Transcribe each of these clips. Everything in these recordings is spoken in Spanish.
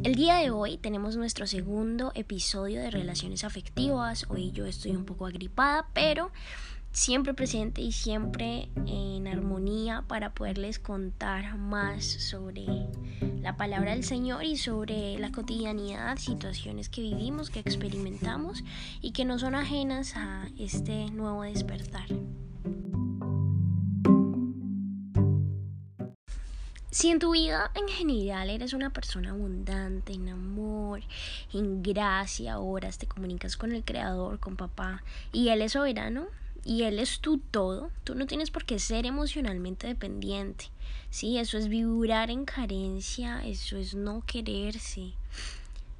El día de hoy tenemos nuestro segundo episodio de relaciones afectivas. Hoy yo estoy un poco agripada, pero siempre presente y siempre en armonía para poderles contar más sobre la palabra del Señor y sobre la cotidianidad, situaciones que vivimos, que experimentamos y que no son ajenas a este nuevo despertar. Si en tu vida en general eres una persona abundante en amor, en gracia, oras, te comunicas con el Creador, con papá, y Él es soberano, y Él es tu todo, tú no tienes por qué ser emocionalmente dependiente. Sí, eso es vibrar en carencia, eso es no quererse.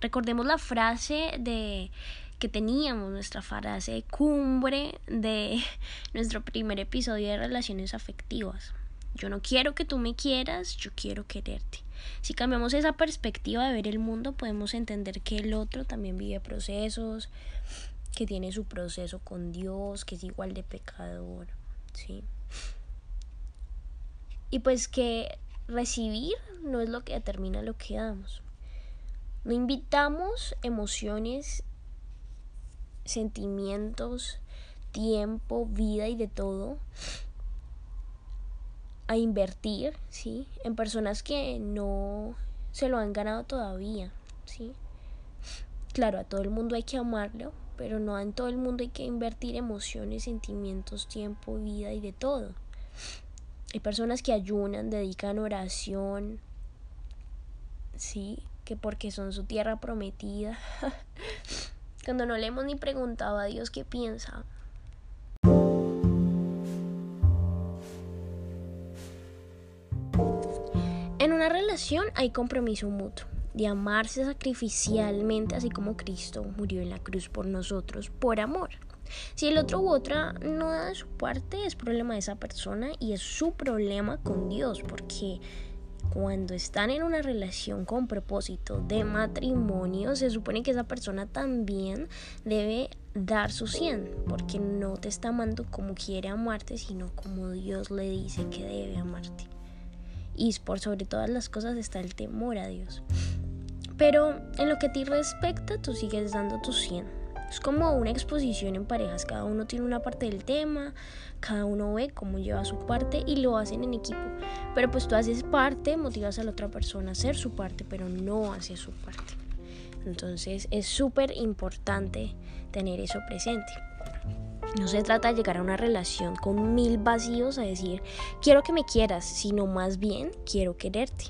Recordemos la frase de que teníamos, nuestra frase cumbre de nuestro primer episodio de relaciones afectivas. Yo no quiero que tú me quieras, yo quiero quererte. Si cambiamos esa perspectiva de ver el mundo, podemos entender que el otro también vive procesos, que tiene su proceso con Dios, que es igual de pecador, ¿sí? Y pues que recibir no es lo que determina lo que damos. No invitamos emociones, sentimientos, tiempo, vida y de todo a invertir, ¿sí? En personas que no se lo han ganado todavía, ¿sí? Claro, a todo el mundo hay que amarlo, pero no en todo el mundo hay que invertir emociones, sentimientos, tiempo, vida y de todo. Hay personas que ayunan, dedican oración, sí, que porque son su tierra prometida. Cuando no le hemos ni preguntado a Dios qué piensa. Una relación hay compromiso mutuo de amarse sacrificialmente, así como Cristo murió en la cruz por nosotros, por amor. Si el otro u otra no da su parte, es problema de esa persona y es su problema con Dios, porque cuando están en una relación con propósito de matrimonio, se supone que esa persona también debe dar su 100, porque no te está amando como quiere amarte, sino como Dios le dice que debe amarte. Y por sobre todas las cosas está el temor a Dios. Pero en lo que a ti respecta, tú sigues dando tu 100. Es como una exposición en parejas, cada uno tiene una parte del tema, cada uno ve cómo lleva su parte y lo hacen en equipo. Pero pues tú haces parte, motivas a la otra persona a hacer su parte, pero no hace su parte. Entonces es súper importante tener eso presente. No se trata de llegar a una relación con mil vacíos a decir quiero que me quieras, sino más bien quiero quererte.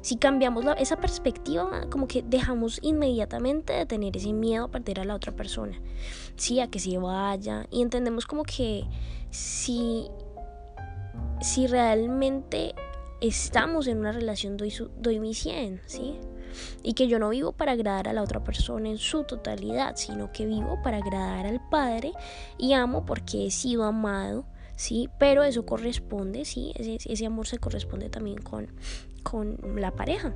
Si cambiamos esa perspectiva, como que dejamos inmediatamente de tener ese miedo a perder a la otra persona, sí, a que se vaya y entendemos como que si, si realmente estamos en una relación doy, doy mi 100, ¿sí? Y que yo no vivo para agradar a la otra persona en su totalidad, sino que vivo para agradar al Padre y amo porque he sido amado, ¿sí? Pero eso corresponde, ¿sí? Ese, amor se corresponde también con, con la pareja.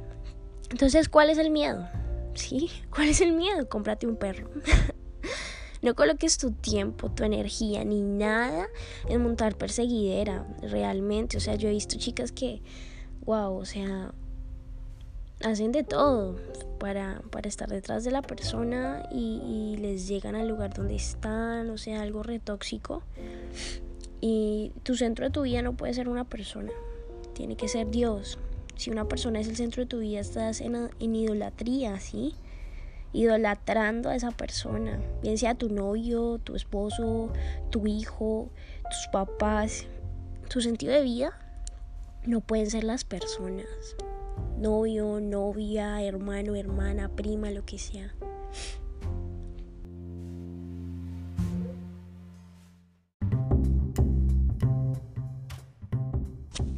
Entonces, ¿cuál es el miedo? ¿Sí? ¿Cuál es el miedo? Cómprate un perro. no coloques tu tiempo, tu energía, ni nada en montar perseguidera, realmente. O sea, yo he visto chicas que, wow, o sea, hacen de todo para, para estar detrás de la persona y, les llegan al lugar donde están, o sea, algo retóxico. Y tu centro de tu vida no puede ser una persona, tiene que ser Dios. Si una persona es el centro de tu vida, estás en, en idolatría, ¿sí? Idolatrando a esa persona, bien sea tu novio, tu esposo, tu hijo, tus papás. Tu sentido de vida no pueden ser las personas novio, novia, hermano, hermana, prima, lo que sea.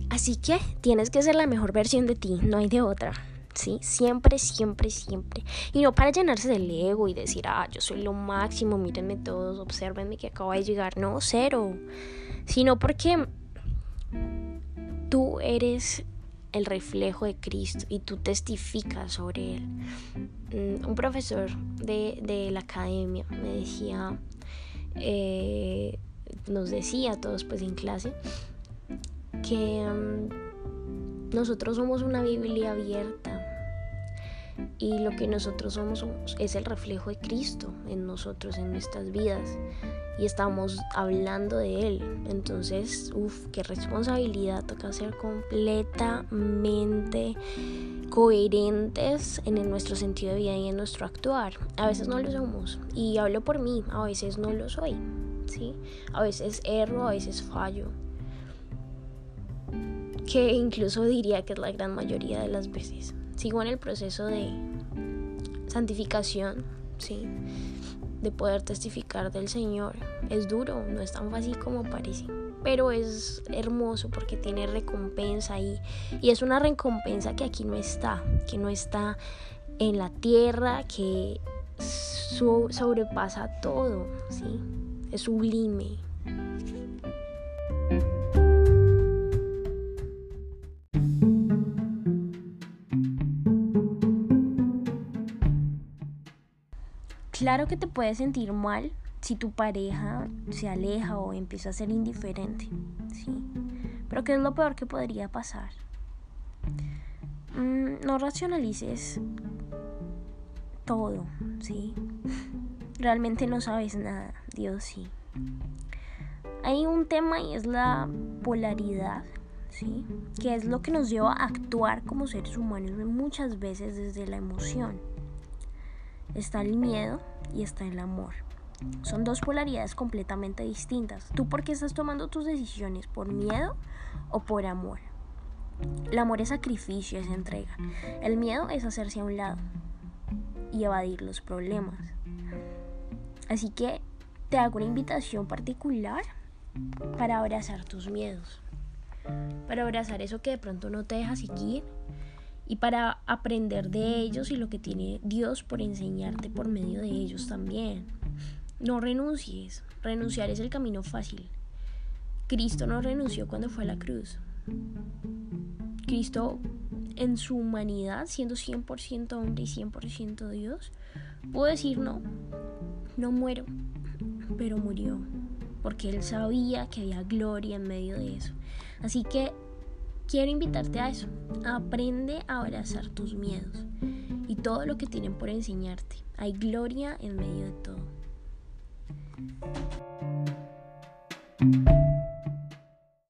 Así que tienes que ser la mejor versión de ti, no hay de otra. ¿Sí? Siempre, siempre, siempre. Y no para llenarse del ego y decir, ah, yo soy lo máximo, mírenme todos, observenme que acabo de llegar. No, cero. Sino porque tú eres el reflejo de Cristo y tú testificas sobre Él. Mm, un profesor de, la academia me decía, eh, nos decía a todos pues en clase, que mm, nosotros somos una Biblia abierta Y lo que nosotros somos es el reflejo de Cristo en nosotros, en nuestras vidas. Y estamos hablando de Él. Entonces, uff, qué responsabilidad. Toca ser completamente coherentes en nuestro sentido de vida y en nuestro actuar. A veces no lo somos. Y hablo por mí, a veces no lo soy. ¿sí? A veces erro, a veces fallo. Que incluso diría que es la gran mayoría de las veces. Sigo en el proceso de santificación, ¿sí? De poder testificar del Señor. Es duro, no es tan fácil como parece pero es hermoso porque tiene recompensa y, y es una recompensa que aquí no está, que no está en la tierra, que sobrepasa todo, ¿sí? Es sublime. Claro que te puedes sentir mal si tu pareja se aleja o empieza a ser indiferente, ¿sí? Pero ¿qué es lo peor que podría pasar? Mm, no racionalices todo, ¿sí? Realmente no sabes nada, Dios sí. Hay un tema y es la polaridad, ¿sí? Que es lo que nos lleva a actuar como seres humanos muchas veces desde la emoción. Está el miedo y está el amor. Son dos polaridades completamente distintas. ¿Tú por qué estás tomando tus decisiones? ¿Por miedo o por amor? El amor es sacrificio, es entrega. El miedo es hacerse a un lado y evadir los problemas. Así que te hago una invitación particular para abrazar tus miedos, para abrazar eso que de pronto no te deja seguir y para aprender de ellos y lo que tiene Dios por enseñarte por medio de ellos también. No renuncies. Renunciar es el camino fácil. Cristo no renunció cuando fue a la cruz. Cristo en su humanidad, siendo 100% hombre y 100% Dios, pudo decir no, no muero, pero murió, porque él sabía que había gloria en medio de eso. Así que quiero invitarte a eso. Aprende a abrazar tus miedos y todo lo que tienen por enseñarte. Hay gloria en medio de todo.